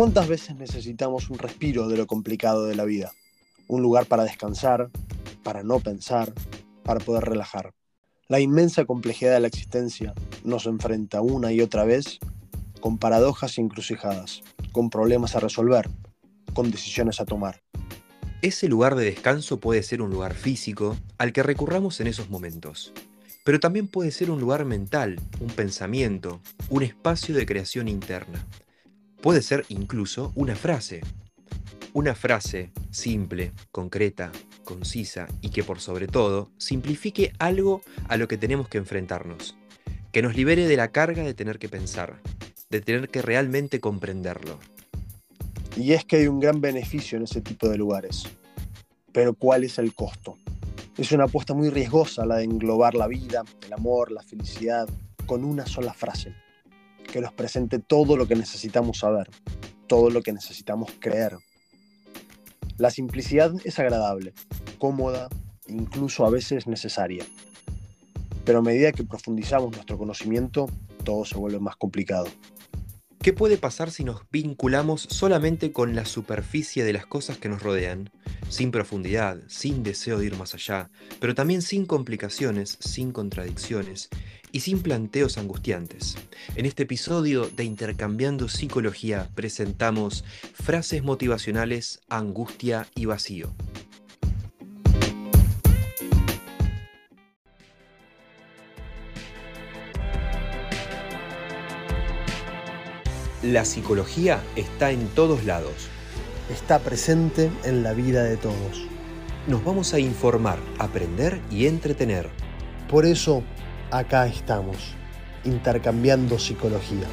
¿Cuántas veces necesitamos un respiro de lo complicado de la vida? Un lugar para descansar, para no pensar, para poder relajar. La inmensa complejidad de la existencia nos enfrenta una y otra vez con paradojas y encrucijadas, con problemas a resolver, con decisiones a tomar. Ese lugar de descanso puede ser un lugar físico al que recurramos en esos momentos, pero también puede ser un lugar mental, un pensamiento, un espacio de creación interna. Puede ser incluso una frase. Una frase simple, concreta, concisa y que por sobre todo simplifique algo a lo que tenemos que enfrentarnos. Que nos libere de la carga de tener que pensar, de tener que realmente comprenderlo. Y es que hay un gran beneficio en ese tipo de lugares. Pero ¿cuál es el costo? Es una apuesta muy riesgosa la de englobar la vida, el amor, la felicidad con una sola frase, que nos presente todo lo que necesitamos saber, todo lo que necesitamos creer. La simplicidad es agradable, cómoda, incluso a veces necesaria. Pero a medida que profundizamos nuestro conocimiento, todo se vuelve más complicado. ¿Qué puede pasar si nos vinculamos solamente con la superficie de las cosas que nos rodean, sin profundidad, sin deseo de ir más allá, pero también sin complicaciones, sin contradicciones y sin planteos angustiantes? En este episodio de Intercambiando Psicología presentamos frases motivacionales, angustia y vacío. La psicología está en todos lados. Está presente en la vida de todos. Nos vamos a informar, aprender y entretener. Por eso, acá estamos, intercambiando psicología.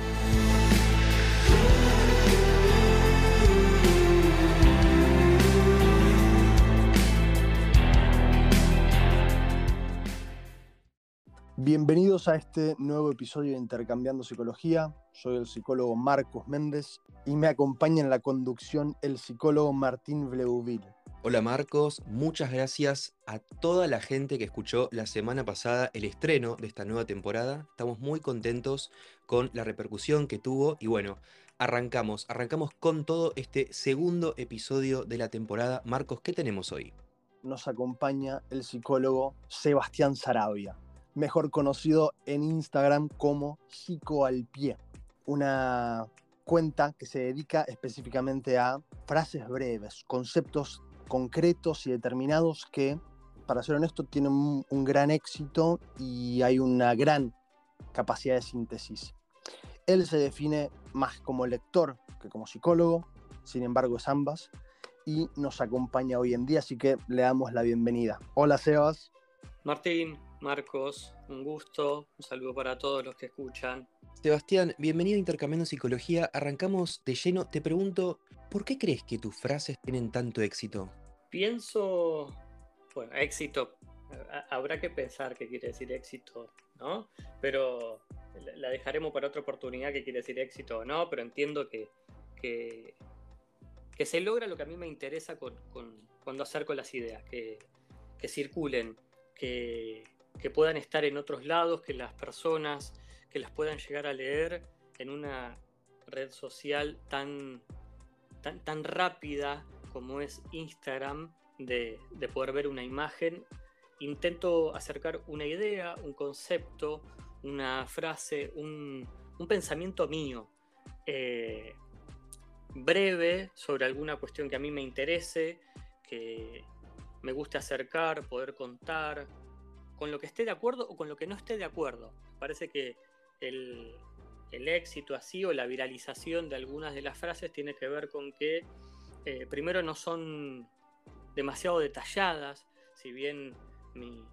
Bienvenidos a este nuevo episodio de Intercambiando Psicología. Soy el psicólogo Marcos Méndez y me acompaña en la conducción el psicólogo Martín Bleuville. Hola Marcos, muchas gracias a toda la gente que escuchó la semana pasada el estreno de esta nueva temporada. Estamos muy contentos con la repercusión que tuvo y bueno, arrancamos, arrancamos con todo este segundo episodio de la temporada. Marcos, ¿qué tenemos hoy? Nos acompaña el psicólogo Sebastián Sarabia mejor conocido en Instagram como Psico al Pie, una cuenta que se dedica específicamente a frases breves, conceptos concretos y determinados que, para ser honesto, tienen un, gran éxito y hay una gran capacidad de síntesis. Él se define más como lector que como psicólogo, sin embargo es ambas, y nos acompaña hoy en día, así que le damos la bienvenida. Hola Sebas. Martín, Marcos, un gusto, un saludo para todos los que escuchan. Sebastián, bienvenido a Intercambiando Psicología. Arrancamos de lleno. Te pregunto, ¿por qué crees que tus frases tienen tanto éxito? Pienso, bueno, éxito, habrá que pensar qué quiere decir éxito, ¿no? Pero la dejaremos para otra oportunidad qué quiere decir éxito o no, pero entiendo que, que, se logra lo que a mí me interesa con, cuando acerco las ideas, que, que circulen, que, que puedan estar en otros lados, que las personas que las puedan llegar a leer en una red social tan, tan, rápida como es Instagram, de, poder ver una imagen. Intento acercar una idea, un concepto, una frase, un, pensamiento mío, eh, breve sobre alguna cuestión que a mí me interese, que me guste acercar, poder contar, con lo que esté de acuerdo o con lo que no esté de acuerdo. Parece que el, éxito así o la viralización de algunas de las frases tiene que ver con que eh, primero no son demasiado detalladas, si bien mi,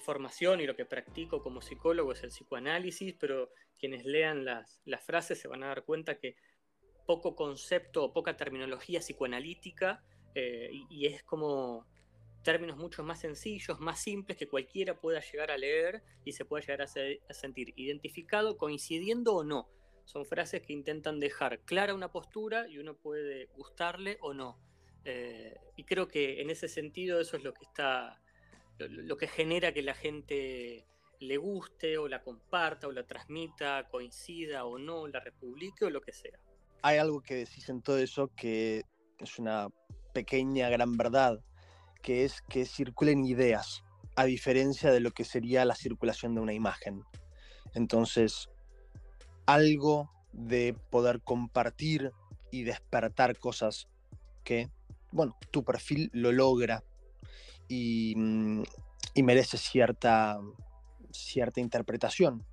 formación y lo que practico como psicólogo es el psicoanálisis, pero quienes lean las, frases se van a dar cuenta que poco concepto o poca terminología psicoanalítica eh, y, es como términos mucho más sencillos, más simples que cualquiera pueda llegar a leer y se pueda llegar a, sentir identificado, coincidiendo o no. Son frases que intentan dejar clara una postura y uno puede gustarle o no. Eh, y creo que en ese sentido eso es lo que está, lo, que genera que la gente le guste o la comparta o la transmita, coincida o no, la republique o lo que sea. hay algo que decís en todo eso que es una pequeña gran verdad, que es que circulen ideas, a diferencia de lo que sería la circulación de una imagen. Entonces, algo de poder compartir y despertar cosas que, bueno, tu perfil lo logra y, mm, y merece cierta, cierta interpretación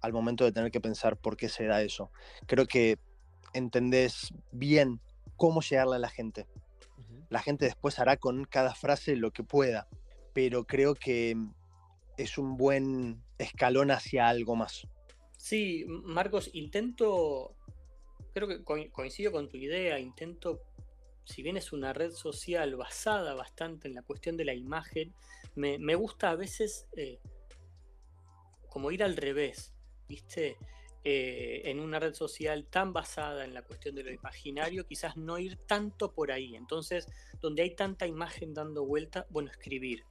al momento de tener que pensar por qué se da eso. Creo que entendés bien cómo llegarle a la gente. La gente después hará con cada frase lo que pueda, pero creo que es un buen escalón hacia algo más. Sí, Marcos, intento, creo que coincido con tu idea, intento, si bien es una red social basada bastante en la cuestión de la imagen, me, gusta a veces eh, como ir al revés, ¿viste? Eh, en una red social tan basada en la cuestión de lo imaginario, quizás no ir tanto por ahí. Entonces, donde hay tanta imagen dando vuelta, bueno, escribir,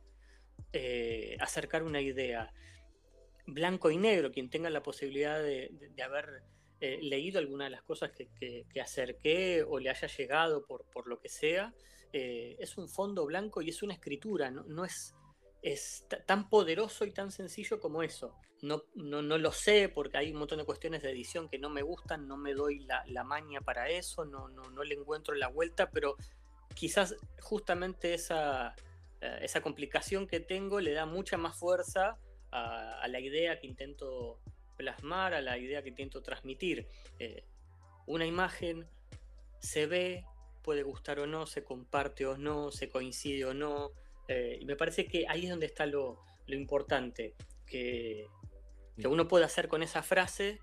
eh, acercar una idea. Blanco y negro, quien tenga la posibilidad de, haber eh, leído alguna de las cosas que, acerqué o le haya llegado por, por lo que sea, es un fondo blanco y es una escritura, no es es tan poderoso y tan sencillo como eso. No, no, lo sé porque hay un montón de cuestiones de edición que no me gustan, no me doy la, la maña para eso, no, no, no, le encuentro la vuelta, pero quizás justamente esa, eh, esa complicación que tengo le da mucha más fuerza a, la idea que intento plasmar, a la idea que intento transmitir. Eh, una imagen se ve, puede gustar o no, se comparte o no, se coincide o no, eh, y me parece que ahí es donde está lo, importante, que, uno puede hacer con esa frase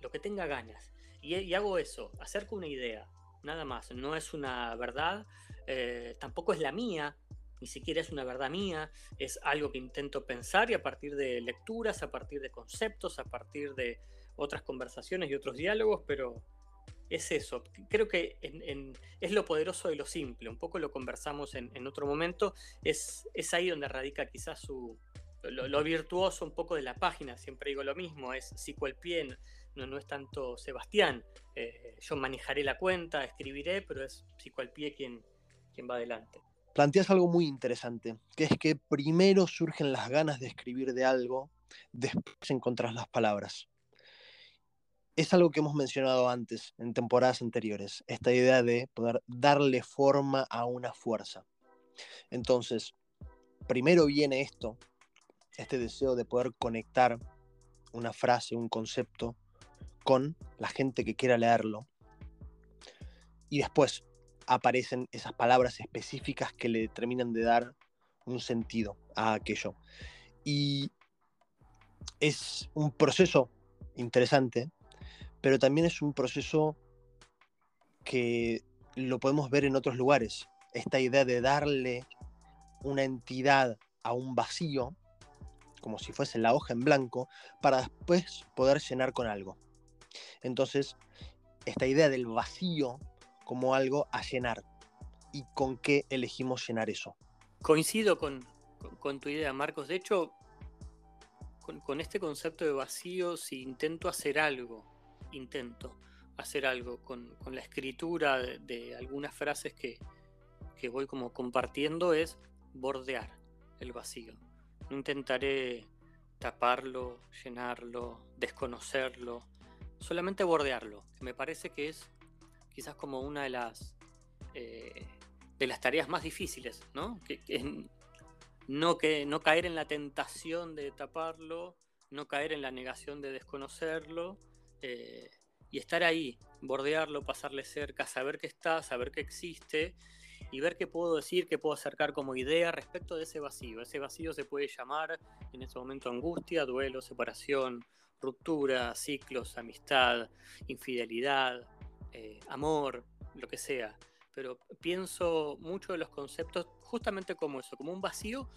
lo que tenga ganas. Y, hago eso, acerco una idea, nada más. No es una verdad, eh, tampoco es la mía, ni siquiera es una verdad mía, es algo que intento pensar y a partir de lecturas, a partir de conceptos, a partir de otras conversaciones y otros diálogos, pero es eso. Creo que es lo poderoso de lo simple. Un poco lo conversamos en, otro momento. Es, ahí donde radica quizás su, lo, virtuoso un poco de la página. Siempre digo lo mismo. Es pie, no, no es tanto Sebastián. Eh, yo manejaré la cuenta, escribiré, pero es al pie quien, quien va adelante. Planteas algo muy interesante, que es que primero surgen las ganas de escribir de algo, después encontrás las palabras es algo que hemos mencionado antes, en temporadas anteriores, esta idea de poder darle forma a una fuerza. Entonces, primero viene esto, este deseo de poder conectar una frase, un concepto con la gente que quiera leerlo. Y después aparecen esas palabras específicas que le terminan de dar un sentido a aquello. Y es un proceso interesante pero también es un proceso que lo podemos ver en otros lugares. Esta idea de darle una entidad a un vacío, como si fuese la hoja en blanco, para después poder llenar con algo. Entonces, esta idea del vacío como algo a llenar. ¿Y con qué elegimos llenar eso? Coincido con, tu idea, Marcos. De hecho, con, este concepto de vacío, si intento hacer algo intento hacer algo con, la escritura de, algunas frases que, voy como compartiendo es bordear el vacío. No intentaré taparlo, llenarlo, desconocerlo, solamente bordearlo, me parece que es quizás como una de las, eh, de las tareas más difíciles, ¿no? Que, no, que, no caer en la tentación de taparlo, no caer en la negación de desconocerlo, eh, y estar ahí, bordearlo, pasarle cerca, saber que está, saber que existe y ver qué puedo decir, qué puedo acercar como idea respecto de ese vacío. Ese vacío se puede llamar en este momento angustia, duelo, separación, ruptura, ciclos, amistad, infidelidad, eh, amor, lo que sea. Pero pienso mucho de los conceptos justamente como eso, como un vacío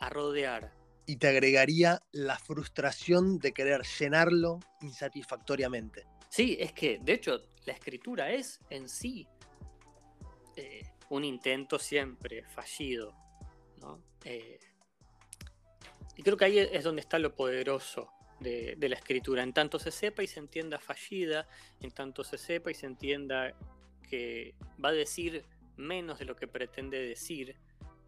a rodear, y te agregaría la frustración de querer llenarlo insatisfactoriamente. Sí, es que de hecho la escritura es en sí eh, un intento siempre fallido. Eh, y creo que ahí es donde está lo poderoso de, la escritura, en tanto se sepa y se entienda fallida, en tanto se sepa y se entienda que va a decir menos de lo que pretende decir,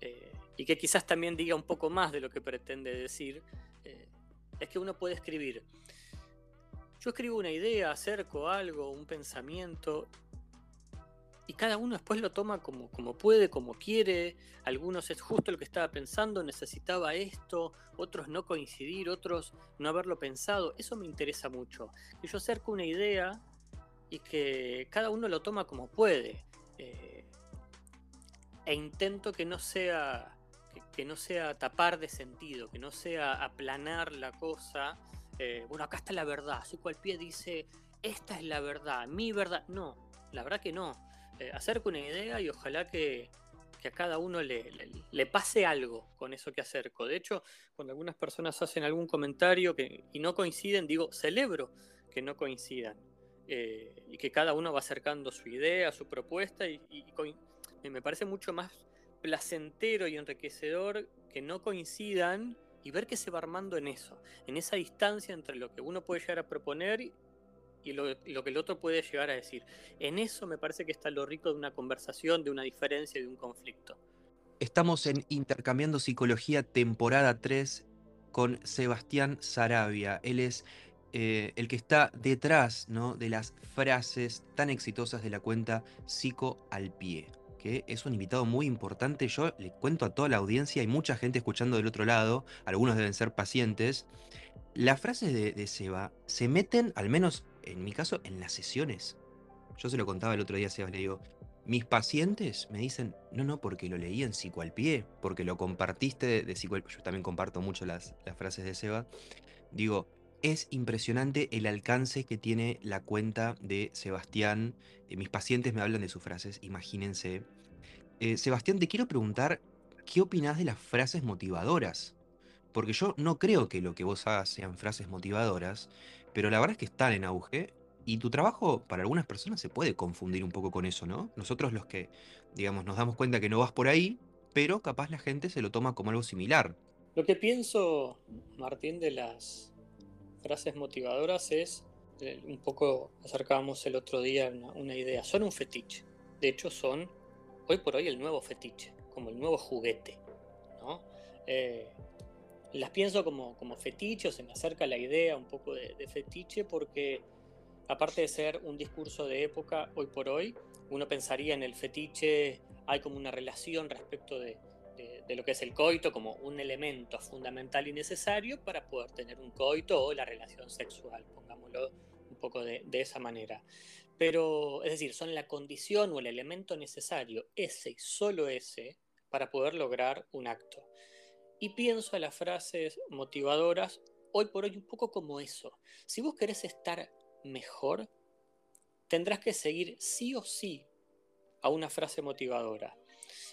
eh, y que quizás también diga un poco más de lo que pretende decir, eh, es que uno puede escribir. Yo escribo una idea, acerco algo, un pensamiento, y cada uno después lo toma como, como puede, como quiere. Algunos es justo lo que estaba pensando, necesitaba esto, otros no coincidir, otros no haberlo pensado. Eso me interesa mucho. Que yo acerco una idea y que cada uno lo toma como puede. Eh, e intento que no sea que, no sea tapar de sentido, que no sea aplanar la cosa. Eh, bueno, acá está la verdad. Así cual pie dice, esta es la verdad, mi verdad. No, la verdad que no eh, acerco una idea y ojalá que, a cada uno le, pase algo con eso que acerco. De hecho, cuando algunas personas hacen algún comentario que, y no coinciden, digo, celebro que no coincidan. Eh, y que cada uno va acercando su idea, su propuesta, y, me parece mucho más placentero y enriquecedor que no coincidan y ver que se va armando en eso, en esa distancia entre lo que uno puede llegar a proponer y lo, que el otro puede llegar a decir. En eso me parece que está lo rico de una conversación, de una diferencia, de un conflicto. Estamos en Intercambiando Psicología, temporada 3, con Sebastián Sarabia. Él es eh, el que está detrás ¿no? de las frases tan exitosas de la cuenta Psico al Pie, que es un invitado muy importante. Yo le cuento a toda la audiencia, hay mucha gente escuchando del otro lado, algunos deben ser pacientes. Las frases de, Seba se meten, al menos en mi caso, en las sesiones. Yo se lo contaba el otro día a Sebas, le digo, mis pacientes me dicen, no, no, porque lo leí en Psico al pie, porque lo compartiste de, de Yo también comparto mucho las, las frases de Seba. Digo, es impresionante el alcance que tiene la cuenta de Sebastián. Eh, mis pacientes me hablan de sus frases, imagínense. Eh, Sebastián, te quiero preguntar, ¿qué opinás de las frases motivadoras? Porque yo no creo que lo que vos hagas sean frases motivadoras, pero la verdad es que están en auge y tu trabajo para algunas personas se puede confundir un poco con eso, ¿no? Nosotros los que, digamos, nos damos cuenta que no vas por ahí, pero capaz la gente se lo toma como algo similar. Lo que pienso, Martín, de las frases motivadoras es, eh, un poco acercábamos el otro día una, idea, son un fetiche. De hecho, son hoy por hoy el nuevo fetiche, como el nuevo juguete, ¿no? Eh, las pienso como, como fetiche o se me acerca la idea un poco de, fetiche porque aparte de ser un discurso de época hoy por hoy, uno pensaría en el fetiche, hay como una relación respecto de, lo que es el coito como un elemento fundamental y necesario para poder tener un coito o la relación sexual, pongámoslo un poco de, de esa manera. Pero, es decir, son la condición o el elemento necesario, ese y solo ese, para poder lograr un acto. Y pienso en las frases motivadoras hoy por hoy un poco como eso. Si vos querés estar mejor, tendrás que seguir sí o sí a una frase motivadora.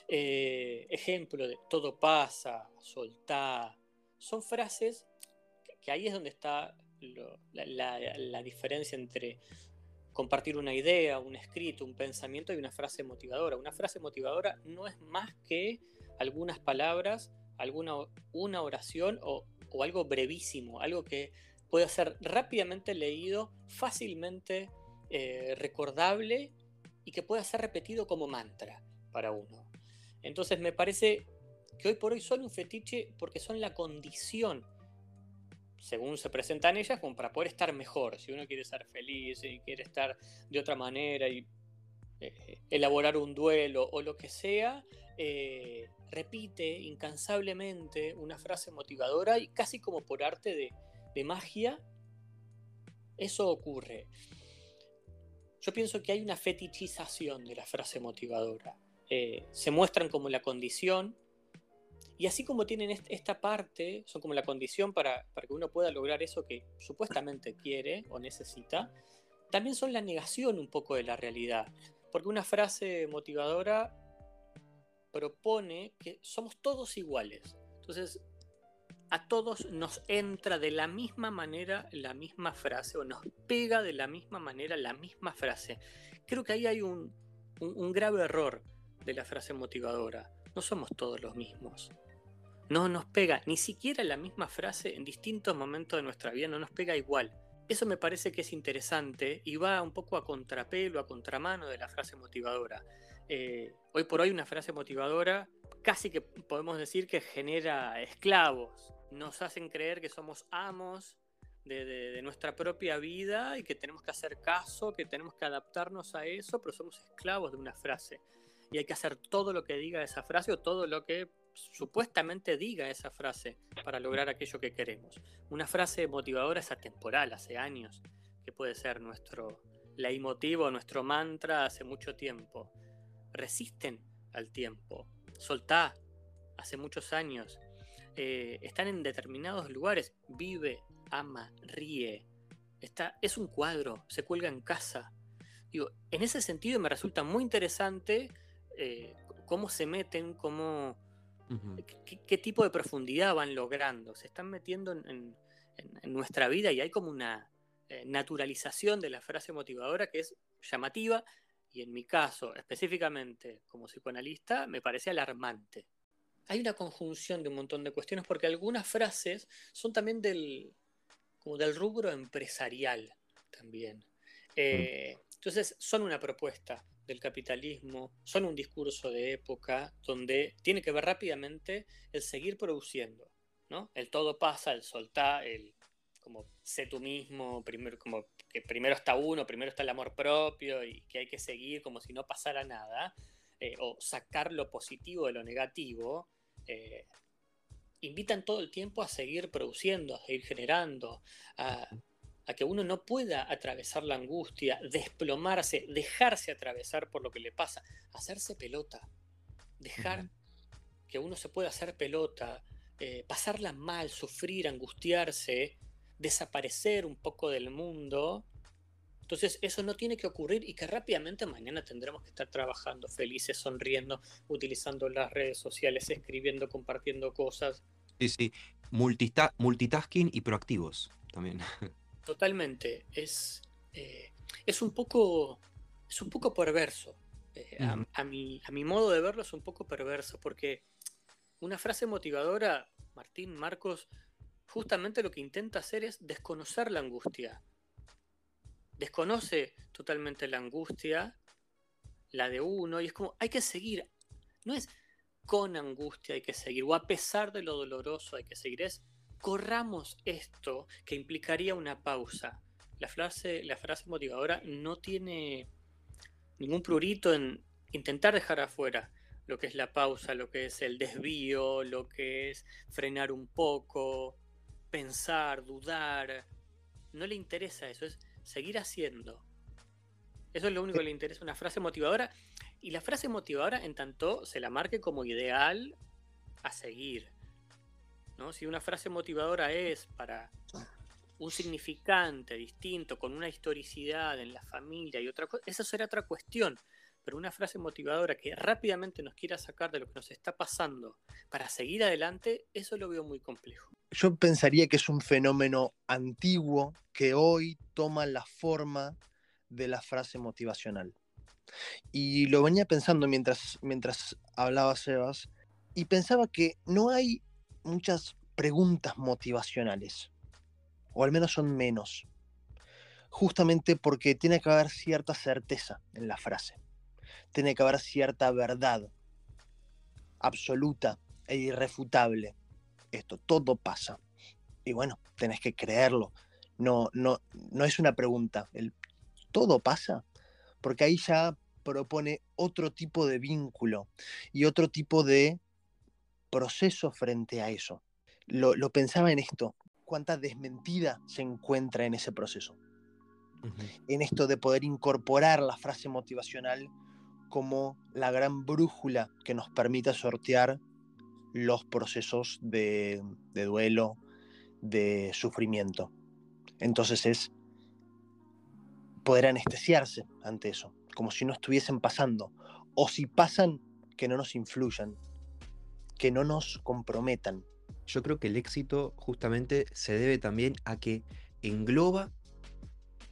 Eh, ejemplo de todo pasa, soltá. Son frases que, ahí es donde está la, diferencia entre compartir una idea, un escrito, un pensamiento y una frase motivadora. Una frase motivadora no es más que algunas palabras alguna una oración o, algo brevísimo, algo que pueda ser rápidamente leído, fácilmente eh, recordable y que pueda ser repetido como mantra para uno. Entonces me parece que hoy por hoy son un fetiche porque son la condición, según se presentan ellas, como para poder estar mejor. Si uno quiere ser feliz y quiere estar de otra manera y eh, elaborar un duelo o lo que sea, eh, repite incansablemente una frase motivadora y casi como por arte de, magia, eso ocurre. Yo pienso que hay una fetichización de la frase motivadora. Eh, se muestran como la condición y así como tienen esta parte, son como la condición para, para, que uno pueda lograr eso que supuestamente quiere o necesita, también son la negación un poco de la realidad. Porque una frase motivadora propone que somos todos iguales. Entonces, a todos nos entra de la misma manera la misma frase o nos pega de la misma manera la misma frase. Creo que ahí hay un, grave error de la frase motivadora. No somos todos los mismos. no nos pega, ni siquiera la misma frase en distintos momentos de nuestra vida no nos pega igual. Eso me parece que es interesante y va un poco a contrapelo, a contramano de la frase motivadora. Eh, hoy por hoy una frase motivadora casi que podemos decir que genera esclavos, nos hacen creer que somos amos de, nuestra propia vida y que tenemos que hacer caso, que tenemos que adaptarnos a eso, pero somos esclavos de una frase. Y hay que hacer todo lo que diga esa frase o todo lo que supuestamente diga esa frase para lograr aquello que queremos. Una frase motivadora es atemporal, hace años, que puede ser nuestro leitmotiv nuestro mantra hace mucho tiempo. Resisten al tiempo. Soltá, hace muchos años. Eh, están en determinados lugares. Vive, ama, ríe. Está, es un cuadro, se cuelga en casa. Digo, en ese sentido me resulta muy interesante eh, cómo se meten, cómo, qué, tipo de profundidad van logrando. Se están metiendo en, nuestra vida y hay como una eh, naturalización de la frase motivadora que es llamativa y en mi caso, específicamente como psicoanalista, me parece alarmante. Hay una conjunción de un montón de cuestiones porque algunas frases son también del, como del rubro empresarial también. Eh, entonces, son una propuesta del capitalismo, son un discurso de época donde tiene que ver rápidamente el seguir produciendo, ¿no? El todo pasa, el soltar, el como sé tú mismo, primero, como que primero está uno, primero está el amor propio y que hay que seguir como si no pasara nada, eh, o sacar lo positivo de lo negativo, eh, invitan todo el tiempo a seguir produciendo, a seguir generando, a, que uno no pueda atravesar la angustia, desplomarse, dejarse atravesar por lo que le pasa, hacerse pelota, dejar que uno se pueda hacer pelota, eh, pasarla mal, sufrir, angustiarse, desaparecer un poco del mundo. Entonces eso no tiene que ocurrir y que rápidamente mañana tendremos que estar trabajando felices, sonriendo, utilizando las redes sociales, escribiendo, compartiendo cosas. Sí, sí, multitasking y proactivos también. Totalmente, es, eh, es, un, poco, es un poco perverso. Eh, a, mi, a mi modo de verlo es un poco perverso porque una frase motivadora, Martín, Marcos, justamente lo que intenta hacer es desconocer la angustia. Desconoce totalmente la angustia, la de uno, y es como, hay que seguir. No es con angustia hay que seguir, o a pesar de lo doloroso hay que seguir, es corramos esto que implicaría una pausa. La frase, la frase motivadora no tiene ningún prurito en intentar dejar afuera lo que es la pausa, lo que es el desvío, lo que es frenar un poco, pensar, dudar. No le interesa eso, es seguir haciendo. Eso es lo único que le interesa, una frase motivadora. Y la frase motivadora, en tanto, se la marque como ideal a seguir. Si una frase motivadora es para un significante distinto, con una historicidad en la familia y otra cosa, esa será otra cuestión. Pero una frase motivadora que rápidamente nos quiera sacar de lo que nos está pasando para seguir adelante, eso lo veo muy complejo yo pensaría que es un fenómeno antiguo que hoy toma la forma de la frase motivacional. Y lo venía pensando mientras, mientras hablaba Sebas, y pensaba que no hay muchas preguntas motivacionales, o al menos son menos, justamente porque tiene que haber cierta certeza en la frase, tiene que haber cierta verdad absoluta e irrefutable esto, todo pasa. Y bueno, tenés que creerlo. No, no, no es una pregunta. El todo pasa. Porque ahí ya propone otro tipo de vínculo y otro tipo de proceso frente a eso. Lo, pensaba en esto. Cuánta desmentida se encuentra en ese proceso. En esto de poder incorporar la frase motivacional como la gran brújula que nos permita sortear los procesos de, duelo, de sufrimiento. Entonces es poder anestesiarse ante eso, como si no estuviesen pasando, o si pasan, que no nos influyan, que no nos comprometan. Yo creo que el éxito justamente se debe también a que engloba,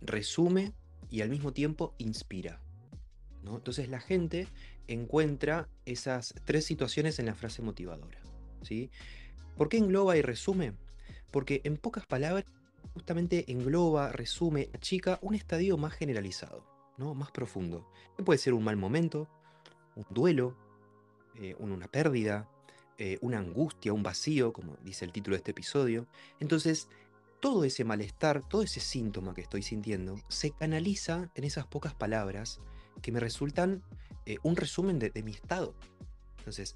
resume y al mismo tiempo inspira. Entonces la gente encuentra esas tres situaciones en la frase motivadora. ¿sí? ¿Por qué engloba y resume? Porque en pocas palabras justamente engloba, resume, achica un estadio más generalizado, ¿no? más profundo. puede ser un mal momento, un duelo, eh, una pérdida, eh, una angustia, un vacío, como dice el título de este episodio. Entonces, todo ese malestar, todo ese síntoma que estoy sintiendo, se canaliza en esas pocas palabras que me resultan eh, un resumen de, mi estado. Entonces,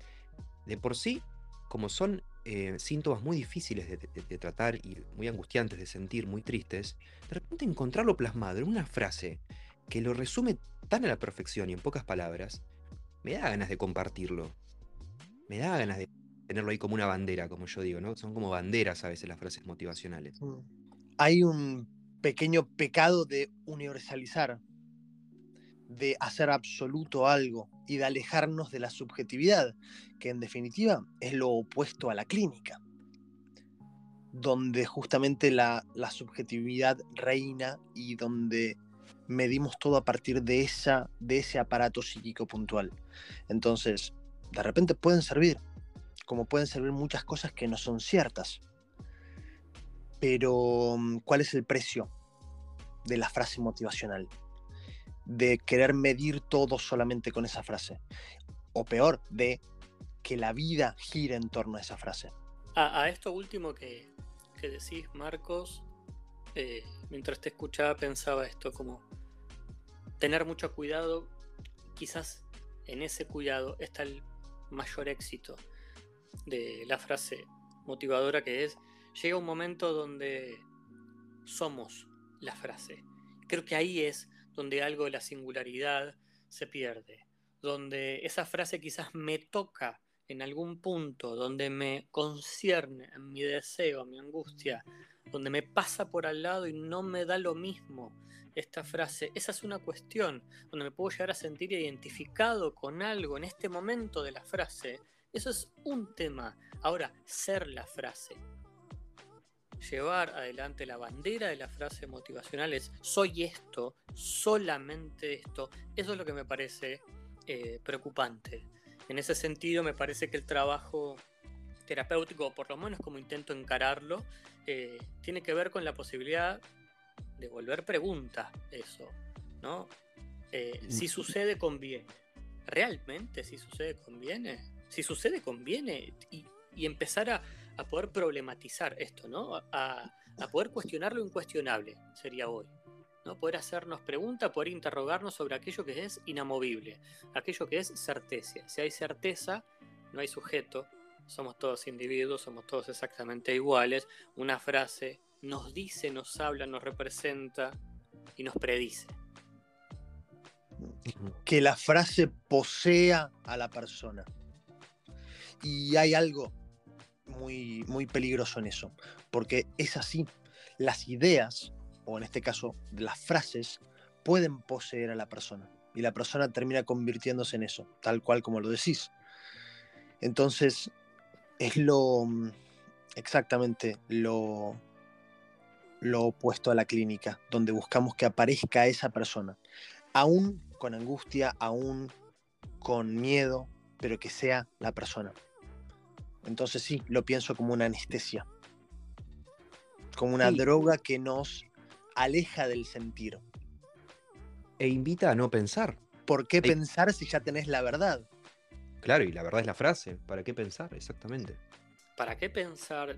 de por sí, como son eh, síntomas muy difíciles de, tratar y muy angustiantes de sentir, muy tristes, de repente encontrarlo plasmado en una frase que lo resume tan a la perfección y en pocas palabras, me da ganas de compartirlo. Me da ganas de tenerlo ahí como una bandera, como yo digo, ¿no? Son como banderas a veces las frases motivacionales. Mm. Hay un pequeño pecado de universalizar, de hacer absoluto algo y de alejarnos de la subjetividad, que en definitiva es lo opuesto a la clínica, donde justamente la, la subjetividad reina y donde medimos todo a partir de, esa, de ese aparato psíquico puntual. Entonces, de repente pueden servir, como pueden servir muchas cosas que no son ciertas. Pero, mm, ¿cuál es el precio de la frase motivacional? De querer medir todo solamente con esa frase. O peor, de que la vida gire en torno a esa frase. A, esto último que, decís, Marcos, eh, mientras te escuchaba pensaba esto como tener mucho cuidado, quizás en ese cuidado está el mayor éxito de la frase motivadora que es, llega un momento donde somos la frase. Creo que ahí es donde algo de la singularidad se pierde, donde esa frase quizás me toca en algún punto, donde me concierne en mi deseo, mi angustia, donde me pasa por al lado y no me da lo mismo esta frase. Esa es una cuestión donde me puedo llegar a sentir identificado con algo en este momento de la frase. Eso es un tema. Ahora, ser la frase. Llevar adelante la bandera de la frase motivacional es soy esto, solamente esto. Eso es lo que me parece eh, preocupante. En ese sentido, me parece que el trabajo terapéutico, por lo menos como intento encararlo, eh, tiene que ver con la posibilidad devolver preguntas eso, ¿no? Eh, si mm. sucede, conviene. ¿Realmente si sucede, conviene? Si sucede, conviene. Y, empezar a, poder problematizar esto, ¿no? A, poder cuestionar lo incuestionable, sería hoy. ¿no? Poder hacernos preguntas, poder interrogarnos sobre aquello que es inamovible, aquello que es certeza. Si hay certeza, no hay sujeto, somos todos individuos, somos todos exactamente iguales. Una frase nos dice, nos habla, nos representa y nos predice. Que la frase posea a la persona. Y hay algo muy, muy peligroso en eso, porque es así. Las ideas, o en este caso las frases, pueden poseer a la persona. Y la persona termina convirtiéndose en eso, tal cual como lo decís. Entonces, es lo exactamente lo, lo opuesto a la clínica, donde buscamos que aparezca esa persona, aún con angustia, aún con miedo, pero que sea la persona. Entonces sí, lo pienso como una anestesia, como una droga que nos aleja del sentir. E invita a no pensar. ¿Por qué pensar si ya tenés la verdad? Claro, y la verdad es la frase. ¿Para qué pensar? Exactamente. ¿Para qué pensar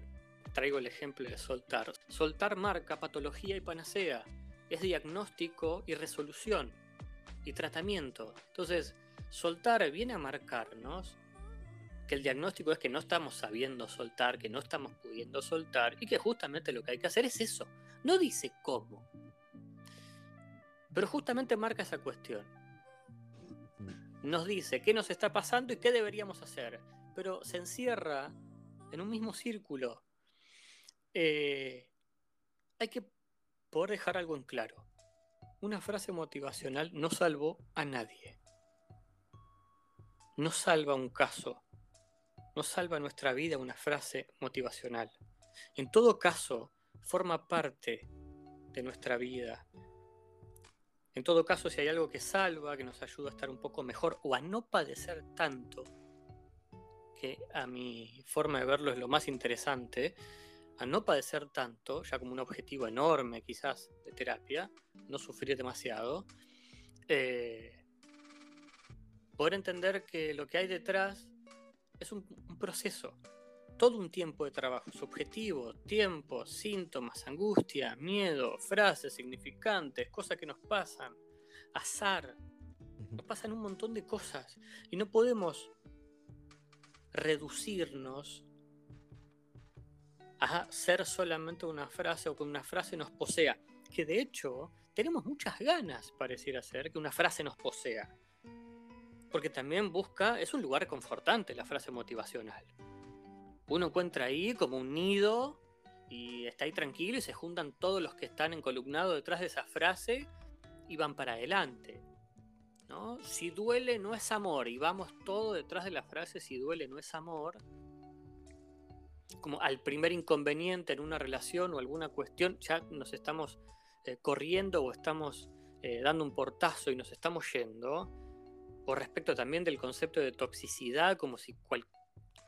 traigo el ejemplo de soltar. Soltar marca patología y panacea. Es diagnóstico y resolución y tratamiento. Entonces, soltar viene a marcarnos que el diagnóstico es que no estamos sabiendo soltar, que no estamos pudiendo soltar y que justamente lo que hay que hacer es eso. No dice cómo. Pero justamente marca esa cuestión. Nos dice qué nos está pasando y qué deberíamos hacer. Pero se encierra en un mismo círculo eh, hay que poder dejar algo en claro. Una frase motivacional no salvó a nadie. No salva un caso. No salva nuestra vida una frase motivacional. En todo caso, forma parte de nuestra vida. En todo caso, si hay algo que salva, que nos ayuda a estar un poco mejor o a no padecer tanto, que a mi forma de verlo es lo más interesante, a no padecer tanto, ya como un objetivo enorme quizás de terapia, no sufrir demasiado, eh, poder entender que lo que hay detrás es un, un proceso, todo un tiempo de trabajo, subjetivo, tiempo, síntomas, angustia, miedo, frases significantes, cosas que nos pasan, azar, nos pasan un montón de cosas y no podemos reducirnos a ser solamente una frase o que una frase nos posea. Que de hecho tenemos muchas ganas, pareciera ser, que una frase nos posea. Porque también busca, es un lugar confortante la frase motivacional. Uno encuentra ahí como un nido y está ahí tranquilo y se juntan todos los que están encolumnados detrás de esa frase y van para adelante. ¿no? Si duele no es amor y vamos todo detrás de la frase si duele no es amor, como al primer inconveniente en una relación o alguna cuestión, ya nos estamos eh, corriendo o estamos eh, dando un portazo y nos estamos yendo. O respecto también del concepto de toxicidad, como si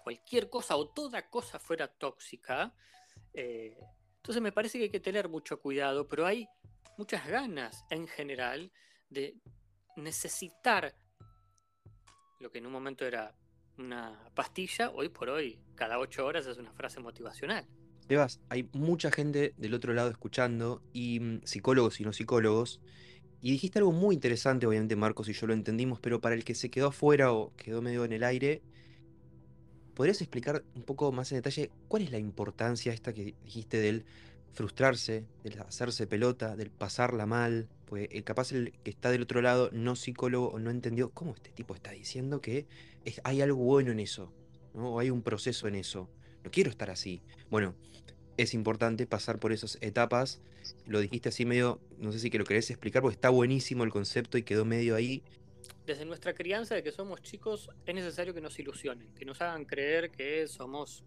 cualquier cosa o toda cosa fuera tóxica. Eh, entonces me parece que hay que tener mucho cuidado, pero hay muchas ganas en general de necesitar lo que en un momento era una pastilla, hoy por hoy, cada ocho horas es una frase motivacional. Tebas, hay mucha gente del otro lado escuchando, y mm, psicólogos y no psicólogos, y dijiste algo muy interesante, obviamente Marcos y yo lo entendimos, pero para el que se quedó afuera o quedó medio en el aire, ¿podrías explicar un poco más en detalle cuál es la importancia esta que dijiste del frustrarse, del hacerse pelota, del pasarla mal, pues el capaz el que está del otro lado, no psicólogo, no entendió cómo este tipo está diciendo que hay algo bueno en eso, ¿no? o hay un proceso en eso. No quiero estar así. Bueno, es importante pasar por esas etapas. Lo dijiste así medio, no sé si que lo querés explicar, porque está buenísimo el concepto y quedó medio ahí. Desde nuestra crianza de que somos chicos, es necesario que nos ilusionen, que nos hagan creer que somos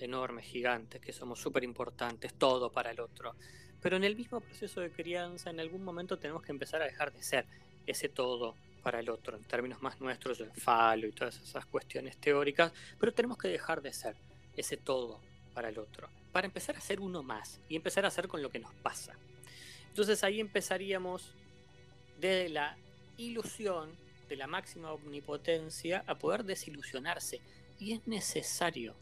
enormes, gigantes, que somos súper importantes, todo para el otro. Pero en el mismo proceso de crianza, en algún momento tenemos que empezar a dejar de ser ese todo para el otro, en términos más nuestros, el falo y todas esas cuestiones teóricas, pero tenemos que dejar de ser ese todo para el otro, para empezar a ser uno más y empezar a hacer con lo que nos pasa. Entonces ahí empezaríamos de la ilusión, de la máxima omnipotencia, a poder desilusionarse. Y es necesario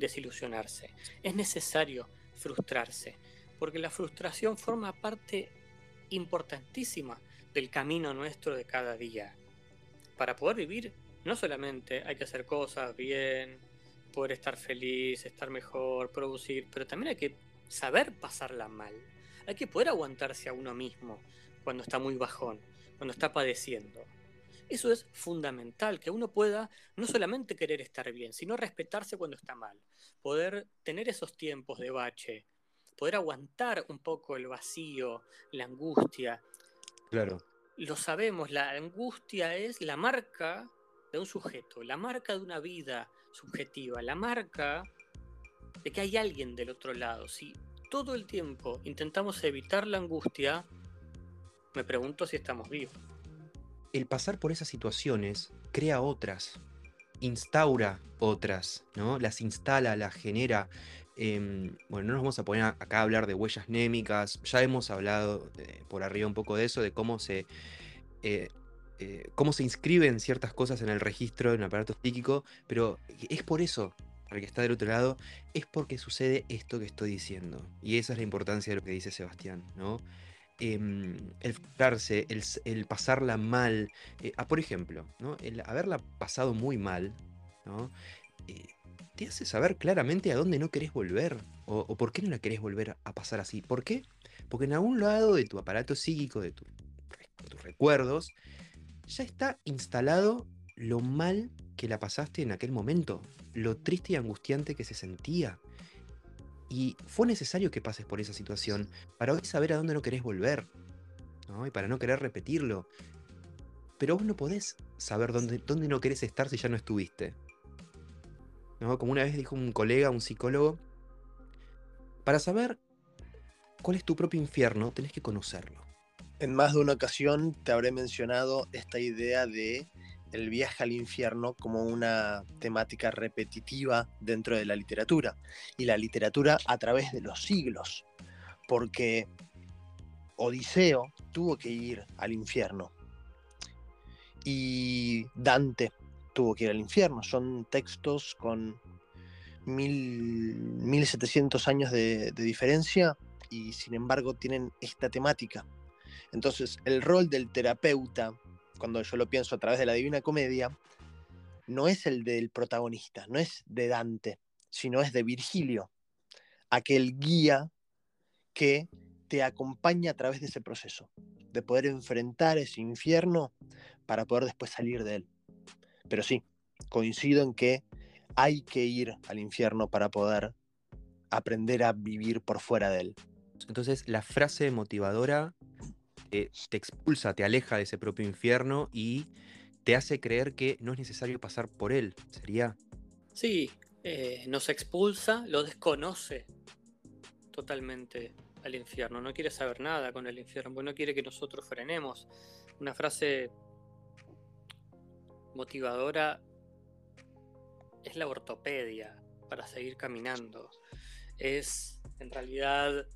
desilusionarse, es necesario frustrarse, porque la frustración forma parte importantísima del camino nuestro de cada día. Para poder vivir, no solamente hay que hacer cosas bien, poder estar feliz, estar mejor, producir, pero también hay que saber pasarla mal. Hay que poder aguantarse a uno mismo cuando está muy bajón, cuando está padeciendo. Eso es fundamental, que uno pueda no solamente querer estar bien, sino respetarse cuando está mal. Poder tener esos tiempos de bache, poder aguantar un poco el vacío, la angustia, Claro. Lo sabemos, la angustia es la marca de un sujeto, la marca de una vida subjetiva, la marca de que hay alguien del otro lado. Si todo el tiempo intentamos evitar la angustia, me pregunto si estamos vivos. El pasar por esas situaciones crea otras, instaura otras, ¿no? Las instala, las genera. Em, bueno, no nos vamos a poner acá a hablar de huellas némicas, ya hemos hablado eh, por arriba un poco de eso, de cómo se, eh, eh, cómo se inscriben ciertas cosas en el registro en aparato psíquico, pero es por eso, para el que está del otro lado, es porque sucede esto que estoy diciendo. Y esa es la importancia de lo que dice Sebastián, ¿no? Em, el frustrarse, el, pasarla mal, ah, por ejemplo, ¿no? el haberla pasado muy mal, ¿no? te hace saber claramente a dónde no querés volver o, por qué no la querés volver a pasar así. ¿Por qué? Porque en algún lado de tu aparato psíquico, de tus recuerdos, ya está instalado lo mal que la pasaste en aquel momento, lo triste y angustiante que se sentía. Y fue necesario que pases por esa situación para hoy saber a dónde no querés volver y para no querer repetirlo. Pero vos no podés saber dónde, dónde no querés estar si ya no estuviste. Como una vez dijo un colega, un psicólogo, para saber cuál es tu propio infierno, tenés que conocerlo. En más de una ocasión te habré mencionado esta idea de el viaje al infierno como una temática repetitiva dentro de la literatura, y la literatura a través de los siglos, porque Odiseo tuvo que ir al infierno, y Dante tuvo que ir al infierno, son textos con mil, 1700 años de, de diferencia y sin embargo tienen esta temática. Entonces, el rol del terapeuta, cuando yo lo pienso a través de la Divina Comedia, no es el del protagonista, no es de Dante, sino es de Virgilio, aquel guía que te acompaña a través de ese proceso, de poder enfrentar ese infierno para poder después salir de él. Pero sí, coincido en que hay que ir al infierno para poder aprender a vivir por fuera de él. Entonces, la frase motivadora eh, te expulsa, te aleja de ese propio infierno y te hace creer que no es necesario pasar por él. ¿Sería? Sí, eh, nos expulsa, lo desconoce totalmente al infierno. No quiere saber nada con el infierno, no quiere que nosotros frenemos. Una frase motivadora es la ortopedia para seguir caminando. Es en realidad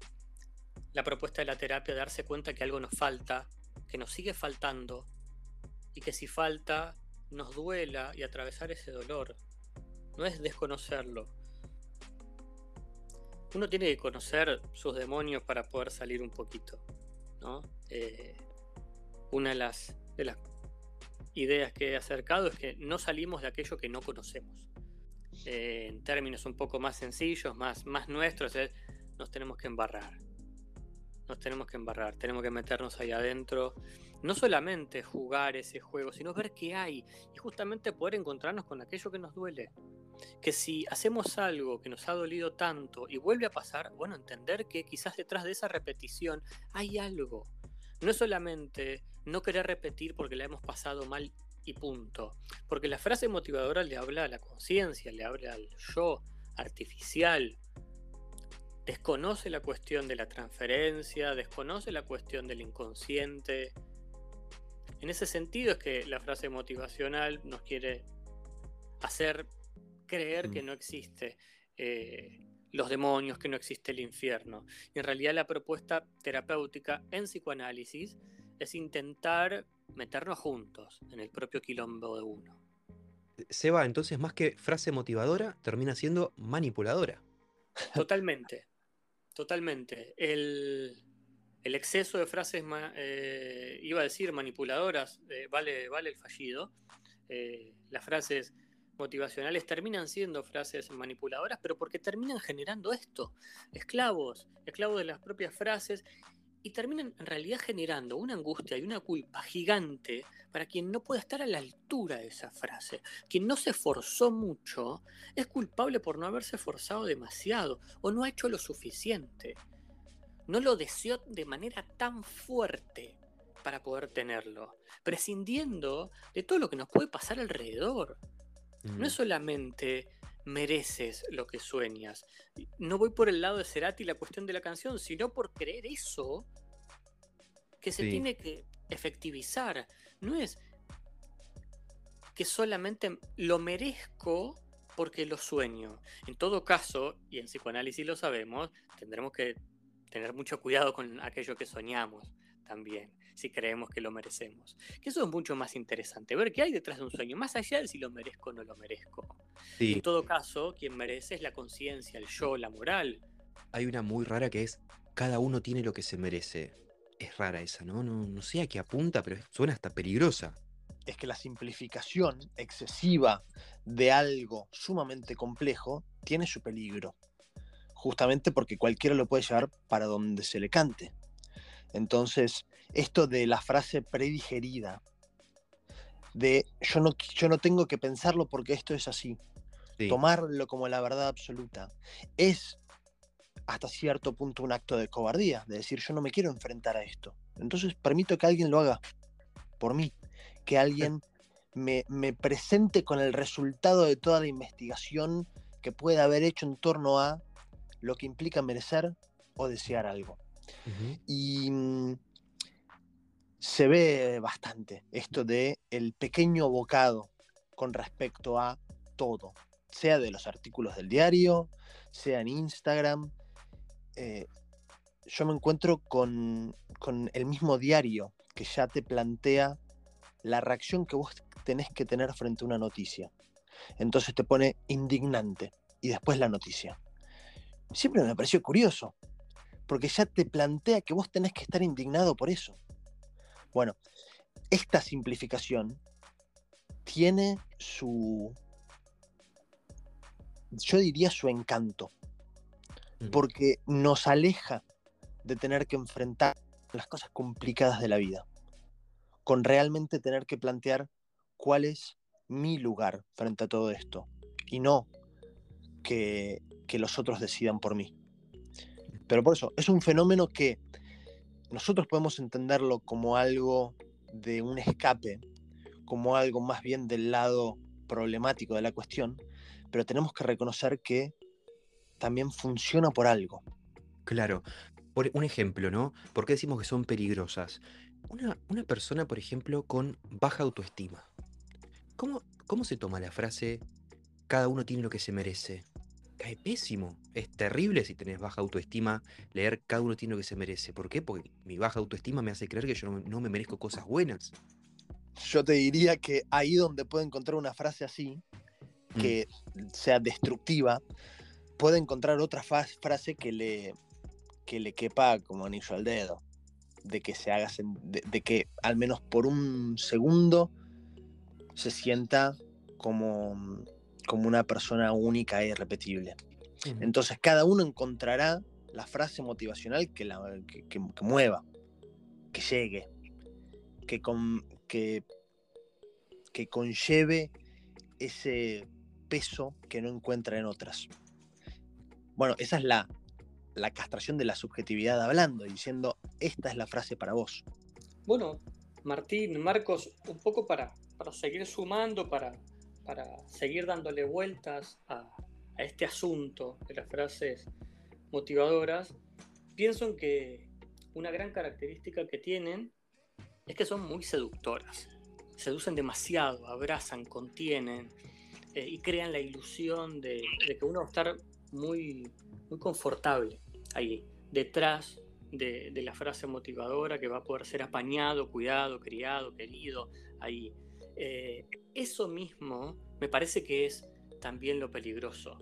la propuesta de la terapia darse cuenta que algo nos falta, que nos sigue faltando y que si falta nos duela y atravesar ese dolor. No es desconocerlo. Uno tiene que conocer sus demonios para poder salir un poquito. ¿no? Eh, una de las, de las ideas que he acercado es que no salimos de aquello que no conocemos. Eh, en términos un poco más sencillos, más, más nuestros, nos tenemos que embarrar. Nos tenemos que embarrar, tenemos que meternos ahí adentro. No solamente jugar ese juego, sino ver qué hay y justamente poder encontrarnos con aquello que nos duele. Que si hacemos algo que nos ha dolido tanto y vuelve a pasar, bueno, entender que quizás detrás de esa repetición hay algo. No es solamente no querer repetir porque la hemos pasado mal y punto. Porque la frase motivadora le habla a la conciencia, le habla al yo artificial. Desconoce la cuestión de la transferencia, desconoce la cuestión del inconsciente. En ese sentido es que la frase motivacional nos quiere hacer creer que mm. no existe eh, los demonios, que no existe el infierno. Y en realidad la propuesta terapéutica en psicoanálisis es intentar meternos juntos en el propio quilombo de uno. Seba, entonces más que frase motivadora, termina siendo manipuladora. Totalmente, totalmente. El, exceso de frases, eh, iba a decir manipuladoras, eh, vale, vale el fallido. Eh, las frases motivacionales terminan siendo frases manipuladoras, pero porque terminan generando esto, esclavos, esclavos de las propias frases y terminan en realidad generando una angustia y una culpa gigante para quien no puede estar a la altura de esa frase. Quien no se esforzó mucho es culpable por no haberse esforzado demasiado o no ha hecho lo suficiente. No lo deseó de manera tan fuerte para poder tenerlo, prescindiendo de todo lo que nos puede pasar alrededor. No es mm. solamente mereces lo que sueñas. No voy por el lado de Cerati la cuestión de la canción, sino por creer eso que se tiene que efectivizar. No es que solamente lo merezco porque lo sueño. En todo caso, y en psicoanálisis lo sabemos, tendremos que tener mucho cuidado con aquello que soñamos también si creemos que lo merecemos. Que eso es mucho más interesante, ver qué hay detrás de un sueño, más allá de si lo merezco o no lo merezco. En todo caso, quien merece es la conciencia, el yo, la moral. Hay una muy rara que es, cada uno tiene lo que se merece. Es rara esa, ¿no? No, no sé a qué apunta, pero suena hasta peligrosa. Es que la simplificación excesiva de algo sumamente complejo tiene su peligro. Justamente porque cualquiera lo puede llevar para donde se le cante. Entonces, esto de la frase predigerida, de yo no, yo no tengo que pensarlo porque esto es así, tomarlo como la verdad absoluta, es hasta cierto punto un acto de cobardía, de decir yo no me quiero enfrentar a esto. Entonces permito que alguien lo haga por mí, que alguien me, me presente con el resultado de toda la investigación que pueda haber hecho en torno a lo que implica merecer o desear algo. Y mm, se ve bastante esto de el pequeño bocado con respecto a todo, sea de los artículos del diario, sea en Instagram. Eh, yo me encuentro con, con el mismo diario que ya te plantea la reacción que vos tenés que tener frente a una noticia. Entonces te pone indignante y después la noticia. Siempre me pareció curioso, porque ya te plantea que vos tenés que estar indignado por eso. Bueno, esta simplificación tiene su, yo diría su encanto, Mm. porque nos aleja de tener que enfrentar las cosas complicadas de la vida, con realmente tener que plantear cuál es mi lugar frente a todo esto, y no que, que los otros decidan por mí. Pero por eso, es un fenómeno que nosotros podemos entenderlo como algo de un escape, como algo más bien del lado problemático de la cuestión, pero tenemos que reconocer que también funciona por algo. Claro. Por un ejemplo, ¿no? ¿Por qué decimos que son peligrosas? Una, persona, por ejemplo, con baja autoestima. ¿Cómo, ¿Cómo se toma la frase cada uno tiene lo que se merece? Cae pésimo. Es terrible si tenés baja autoestima leer cada uno tiene lo que se merece. ¿Por qué? Porque mi baja autoestima me hace creer que yo no, no me merezco cosas buenas. Yo te diría que ahí donde puedo encontrar una frase así, Mm. que sea destructiva, puede encontrar otra frase que le, que le quepa como anillo al dedo. De que se haga, de, de que al menos por un segundo se sienta como, como una persona única e irrepetible. Entonces cada uno encontrará la frase motivacional que, la, que, que- que mueva, que llegue, que, con- que, que conlleve ese peso que no encuentra en otras. Bueno, esa es la, la castración de la subjetividad hablando, diciendo, esta es la frase para vos. Bueno, Martín, Marcos, un poco para, para seguir sumando, para, para seguir dándole vueltas a, este asunto de las frases motivadoras, pienso en que una gran característica que tienen es que son muy seductoras. Seducen demasiado, abrazan, contienen eh, y crean la ilusión de, de que uno va a estar muy, muy confortable ahí, detrás de, de la frase motivadora, que va a poder ser apañado, cuidado, criado, querido, ahí. Eh, eso mismo me parece que es también lo peligroso,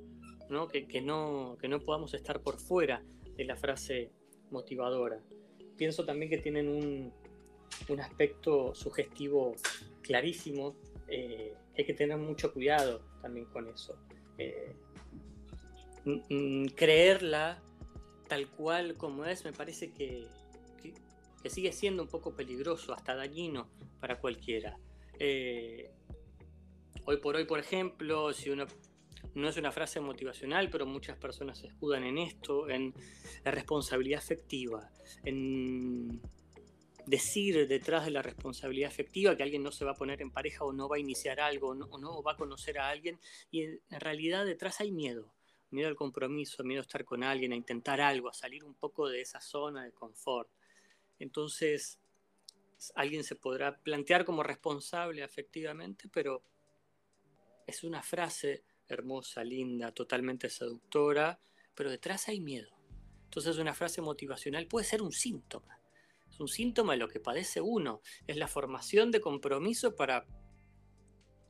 ¿no? Que, no, que no podamos estar por fuera de la frase motivadora. Pienso también que tienen un, un aspecto sugestivo clarísimo, eh, hay que tener mucho cuidado también con eso. Eh, mm, mm, creerla tal cual como es me parece que, que sigue siendo un poco peligroso, hasta dañino para cualquiera. Eh, hoy por hoy, por ejemplo, si uno no es una frase motivacional, pero muchas personas se escudan en esto, en la responsabilidad afectiva, en decir detrás de la responsabilidad afectiva que alguien no se va a poner en pareja o no va a iniciar algo o no, va a conocer a alguien y en, realidad detrás hay miedo, miedo al compromiso, miedo a estar con alguien, a intentar algo, a salir un poco de esa zona de confort. Entonces, alguien se podrá plantear como responsable afectivamente, pero es una frase hermosa, linda, totalmente seductora, pero detrás hay miedo. Entonces una frase motivacional puede ser un síntoma. Es un síntoma de lo que padece uno. Es la formación de compromiso para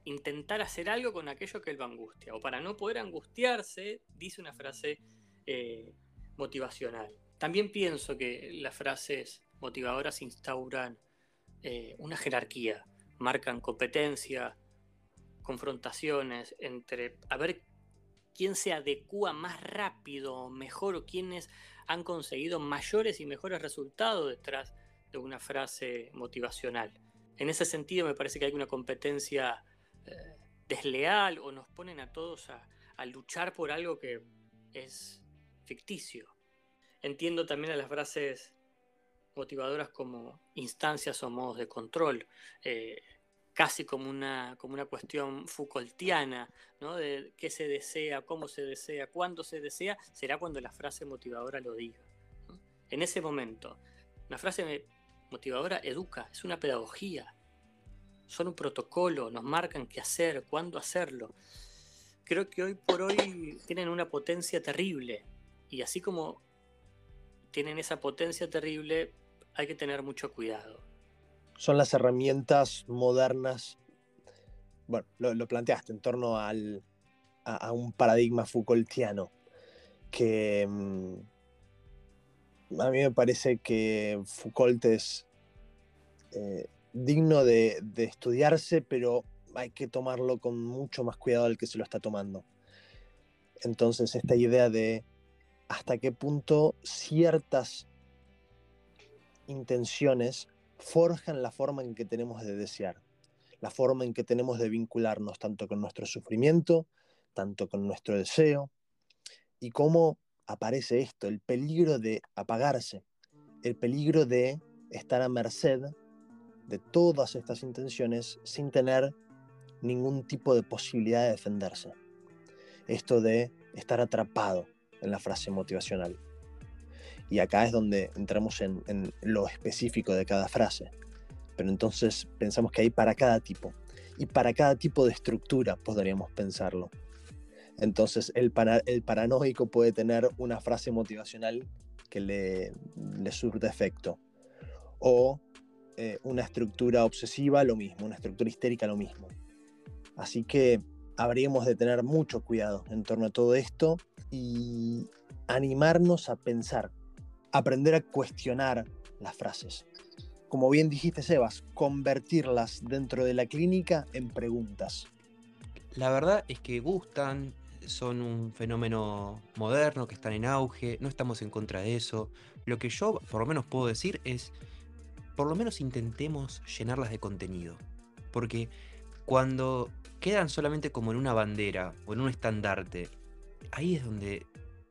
intentar hacer algo con aquello que lo angustia. O para no poder angustiarse, dice una frase eh, motivacional. También pienso que las frases motivadoras instauran eh, una jerarquía, marcan competencia, confrontaciones entre a ver quién se adecua más rápido, mejor, o quiénes han conseguido mayores y mejores resultados detrás de una frase motivacional. En ese sentido me parece que hay una competencia eh, desleal o nos ponen a todos a, luchar por algo que es ficticio. Entiendo también a las frases motivadoras como instancias o modos de control. Eh, casi como una, como una cuestión Foucaultiana, ¿no? de qué se desea, cómo se desea, cuándo se desea, será cuando la frase motivadora lo diga. En ese momento, una frase motivadora educa, es una pedagogía, son un protocolo, nos marcan qué hacer, cuándo hacerlo. Creo que hoy por hoy tienen una potencia terrible y así como tienen esa potencia terrible, hay que tener mucho cuidado. Son las herramientas modernas, bueno, lo, planteaste en torno al, a, un paradigma Foucaultiano, que mm, a mí me parece que Foucault es eh, digno de, de, estudiarse, pero hay que tomarlo con mucho más cuidado del que se lo está tomando. Entonces, esta idea de hasta qué punto ciertas intenciones forjan la forma en que tenemos de desear, la forma en que tenemos de vincularnos tanto con nuestro sufrimiento, tanto con nuestro deseo, y cómo aparece esto, el peligro de apagarse, el peligro de estar a merced de todas estas intenciones sin tener ningún tipo de posibilidad de defenderse. Esto de estar atrapado en la frase motivacional. Y acá es donde entramos en, lo específico de cada frase. Pero entonces pensamos que hay para cada tipo. Y para cada tipo de estructura podríamos pensarlo. Entonces el, el paranoico puede tener una frase motivacional que le, le surte efecto. O eh, una estructura obsesiva, lo mismo. Una estructura histérica, lo mismo. Así que habríamos de tener mucho cuidado en torno a todo esto y animarnos a pensar, aprender a cuestionar las frases. Como bien dijiste, Sebas, convertirlas dentro de la clínica en preguntas. La verdad es que gustan, son un fenómeno moderno que están en auge, no estamos en contra de eso. Lo que yo por lo menos puedo decir es, por lo menos intentemos llenarlas de contenido. Porque cuando quedan solamente como en una bandera o en un estandarte, ahí es donde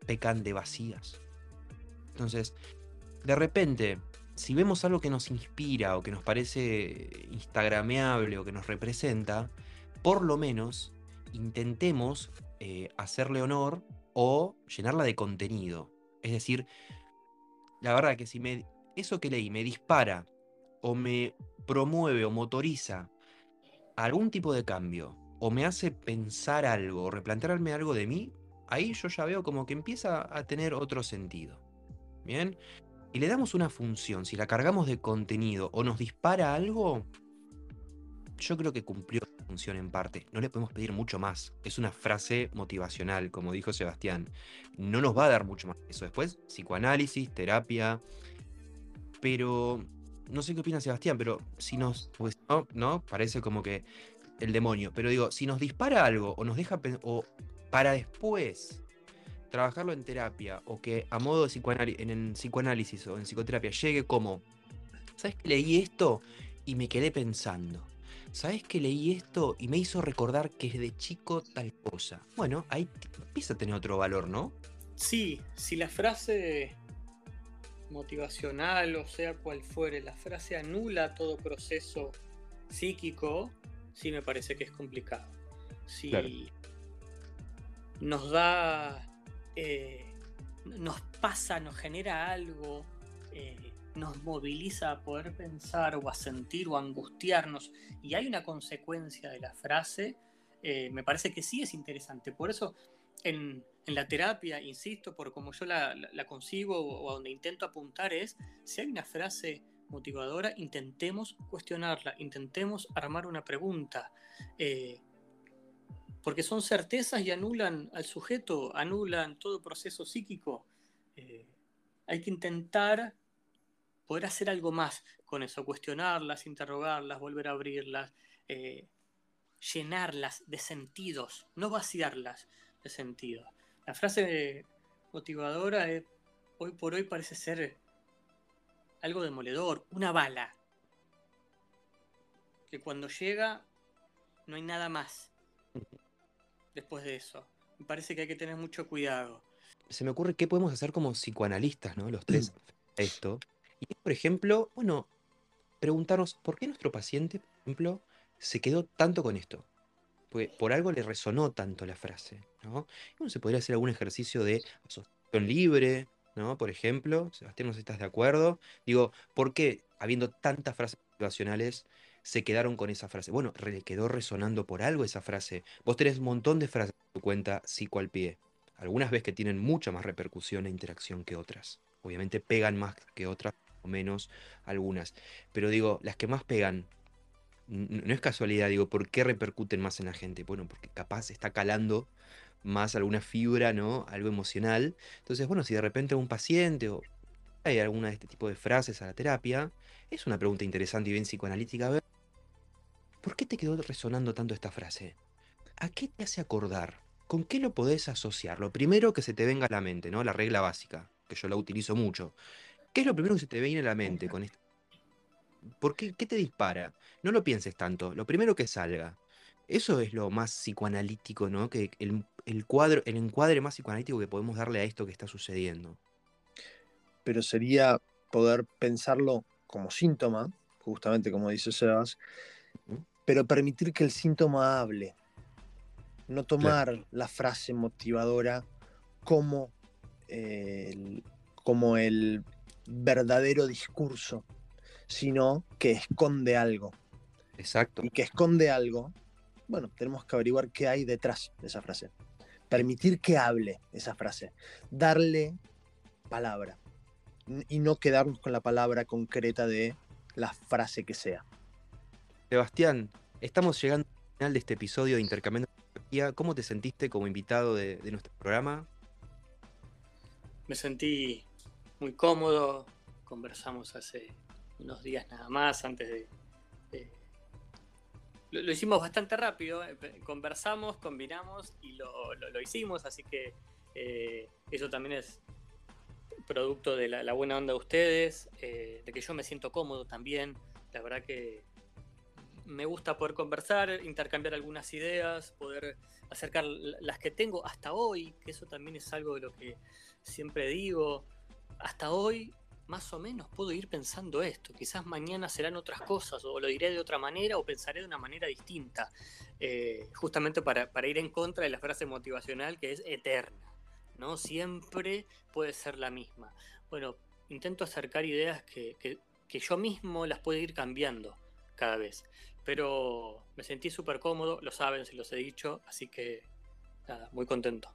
pecan de vacías. Entonces, de repente, si vemos algo que nos inspira o que nos parece instagrameable o que nos representa, por lo menos intentemos eh, hacerle honor o llenarla de contenido. Es decir, la verdad que si me, eso que leí me dispara o me promueve o motoriza algún tipo de cambio o me hace pensar algo, o replantearme algo de mí, ahí yo ya veo como que empieza a tener otro sentido. ¿Bien? Y le damos una función, si la cargamos de contenido o nos dispara algo, yo creo que cumplió la función en parte. No le podemos pedir mucho más. Es una frase motivacional, como dijo Sebastián. No nos va a dar mucho más eso. Después, psicoanálisis, terapia. Pero no sé qué opina Sebastián, pero si nos. Pues no, no, parece como que el demonio. Pero digo, si nos dispara algo o nos deja o para después trabajarlo en terapia o que a modo de en, psicoanálisis o en psicoterapia llegue como, ¿sabes que leí esto y me quedé pensando? ¿Sabes que leí esto y me hizo recordar que es de chico tal cosa? Bueno, ahí empieza a tener otro valor, ¿no? Sí, si la frase motivacional o sea cual fuere, la frase anula todo proceso psíquico, sí me parece que es complicado. Si nos da, eh, nos pasa, nos genera algo, eh, nos moviliza a poder pensar o a sentir o a angustiarnos y hay una consecuencia de la frase, eh, me parece que sí es interesante. Por eso en, la terapia, insisto, por como yo la, concibo o, o, donde intento apuntar es, si hay una frase motivadora, intentemos cuestionarla, intentemos armar una pregunta. Porque son certezas y anulan al sujeto, anulan todo proceso psíquico. Eh, hay que intentar poder hacer algo más con eso, cuestionarlas, interrogarlas, volver a abrirlas, eh, llenarlas de sentidos, no vaciarlas de sentidos. La frase motivadora hoy por hoy parece ser algo demoledor, una bala. Que cuando llega no hay nada más después de eso. Me parece que hay que tener mucho cuidado. Se me ocurre qué podemos hacer como psicoanalistas, ¿no? Los tres, esto. Y por ejemplo, bueno, preguntarnos por qué nuestro paciente, por ejemplo, se quedó tanto con esto. Porque por algo le resonó tanto la frase, ¿no? Y se podría hacer algún ejercicio de asociación libre, ¿no? Por ejemplo, Sebastián, no sé si estás de acuerdo. Digo, ¿por qué habiendo tantas frases motivacionales, se quedaron con esa frase. Bueno, le quedó resonando por algo esa frase. Vos tenés un montón de frases en tu cuenta psico al pie. Algunas veces que tienen mucha más repercusión e interacción que otras. Obviamente pegan más que otras, o menos algunas. Pero digo, las que más pegan, no es casualidad, digo, ¿por qué repercuten más en la gente? Bueno, porque capaz está calando más alguna fibra, ¿no? Algo emocional. Entonces, bueno, si de repente un paciente o hay alguna de este tipo de frases a la terapia, es una pregunta interesante y bien psicoanalítica. ¿Por qué te quedó resonando tanto esta frase? ¿A qué te hace acordar? ¿Con qué lo podés asociar? Lo primero que se te venga a la mente, ¿no? La regla básica, que yo la utilizo mucho. ¿Qué es lo primero que se te viene a la mente con esto? ¿Por qué, qué te dispara? No lo pienses tanto, lo primero que salga. Eso es lo más psicoanalítico, ¿no? Que el, cuadro, el encuadre más psicoanalítico que podemos darle a esto que está sucediendo. Pero sería poder pensarlo como síntoma, justamente como dice Sebas, pero permitir que el síntoma hable. No tomar la frase motivadora como el, como el verdadero discurso, sino que esconde algo. Exacto. Y que esconde algo bueno, tenemos que averiguar qué hay detrás de esa frase. Permitir que hable esa frase. Darle palabra. Y no quedarnos con la palabra concreta de la frase que sea. Sebastián, estamos llegando al final de este episodio de Intercambiando ¿Cómo te sentiste como invitado de, nuestro programa? Me sentí muy cómodo. Conversamos hace unos días nada más antes de, lo, hicimos bastante rápido, eh, conversamos, combinamos y lo, hicimos, así que eh, eso también es producto de la, buena onda de ustedes, eh, de que yo me siento cómodo también, la verdad que me gusta poder conversar, intercambiar algunas ideas, poder acercar las que tengo hasta hoy, que eso también es algo de lo que siempre digo, hasta hoy más o menos puedo ir pensando esto. Quizás mañana serán otras cosas, o lo diré de otra manera, o pensaré de una manera distinta. Eh, justamente para, ir en contra de la frase motivacional que es eterna. ¿no? Siempre puede ser la misma. Bueno, intento acercar ideas que, yo mismo las puedo ir cambiando cada vez. Pero me sentí súper cómodo, lo saben, se los he dicho, así que nada, muy contento.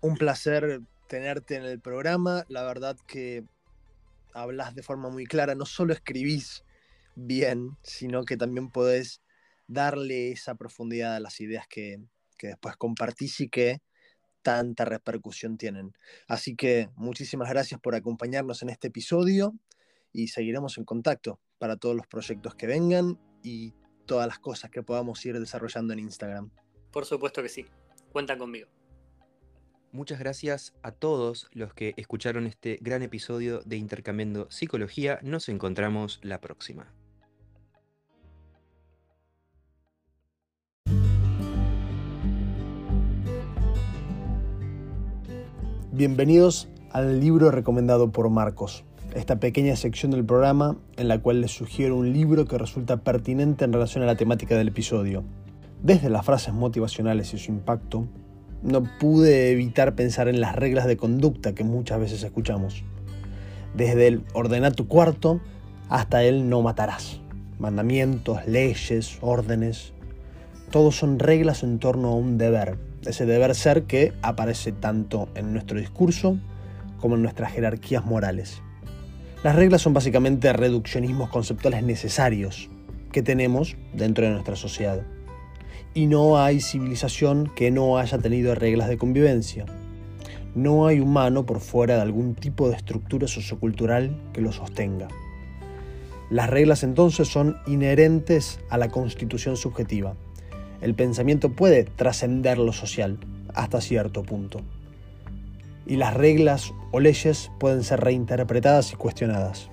Un placer tenerte en el programa. La verdad que hablas de forma muy clara, no solo escribís bien, sino que también podés darle esa profundidad a las ideas que, después compartís y que tanta repercusión tienen. Así que muchísimas gracias por acompañarnos en este episodio y seguiremos en contacto para todos los proyectos que vengan y todas las cosas que podamos ir desarrollando en Instagram. Por supuesto que sí, cuentan conmigo. Muchas gracias a todos los que escucharon este gran episodio de Intercambiando Psicología. Nos encontramos la próxima. Bienvenidos al libro recomendado por Marcos, esta pequeña sección del programa en la cual les sugiero un libro que resulta pertinente en relación a la temática del episodio. Desde las frases motivacionales y su impacto, no pude evitar pensar en las reglas de conducta que muchas veces escuchamos. Desde el ordenar tu cuarto hasta el no matarás. Mandamientos, leyes, órdenes, todos son reglas en torno a un deber. Ese deber ser que aparece tanto en nuestro discurso como en nuestras jerarquías morales. Las reglas son básicamente reduccionismos conceptuales necesarios que tenemos dentro de nuestra sociedad y no hay civilización que no haya tenido reglas de convivencia. No hay humano por fuera de algún tipo de estructura sociocultural que lo sostenga. Las reglas entonces son inherentes a la constitución subjetiva. El pensamiento puede trascender lo social hasta cierto punto. Y las reglas o leyes pueden ser reinterpretadas y cuestionadas.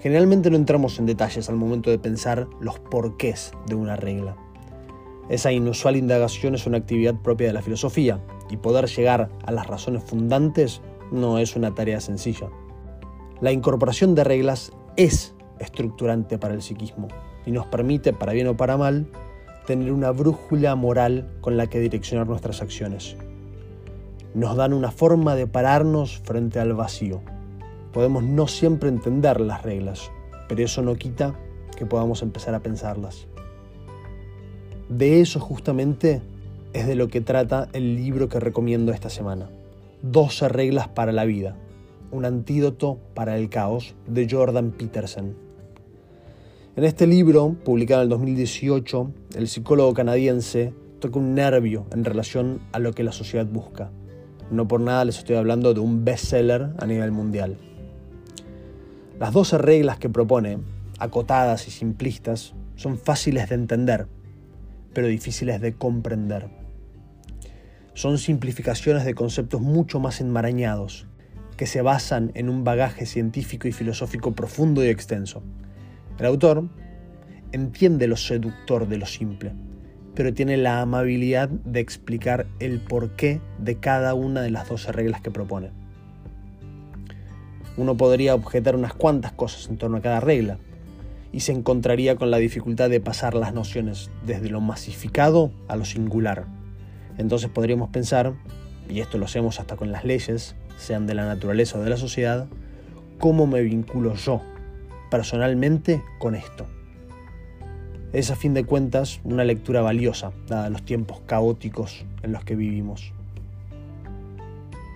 Generalmente no entramos en detalles al momento de pensar los porqués de una regla. Esa inusual indagación es una actividad propia de la filosofía y poder llegar a las razones fundantes no es una tarea sencilla. La incorporación de reglas es estructurante para el psiquismo y nos permite, para bien o para mal, tener una brújula moral con la que direccionar nuestras acciones. Nos dan una forma de pararnos frente al vacío. Podemos no siempre entender las reglas, pero eso no quita que podamos empezar a pensarlas. De eso justamente es de lo que trata el libro que recomiendo esta semana. 12 reglas para la vida, un antídoto para el caos de Jordan Peterson. En este libro, publicado en el 2018, el psicólogo canadiense toca un nervio en relación a lo que la sociedad busca. No por nada les estoy hablando de un bestseller a nivel mundial. Las 12 reglas que propone, acotadas y simplistas, son fáciles de entender, pero difíciles de comprender. Son simplificaciones de conceptos mucho más enmarañados, que se basan en un bagaje científico y filosófico profundo y extenso. El autor entiende lo seductor de lo simple, pero tiene la amabilidad de explicar el porqué de cada una de las 12 reglas que propone. Uno podría objetar unas cuantas cosas en torno a cada regla, y se encontraría con la dificultad de pasar las nociones desde lo masificado a lo singular. Entonces podríamos pensar, y esto lo hacemos hasta con las leyes, sean de la naturaleza o de la sociedad, cómo me vinculo yo personalmente con esto. Es a fin de cuentas una lectura valiosa, dada los tiempos caóticos en los que vivimos.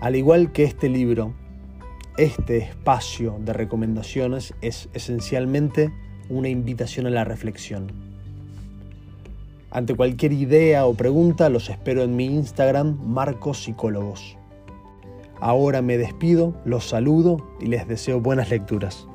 Al igual que este libro, este espacio de recomendaciones es esencialmente una invitación a la reflexión. Ante cualquier idea o pregunta los espero en mi Instagram Marcos Psicólogos. Ahora me despido, los saludo y les deseo buenas lecturas.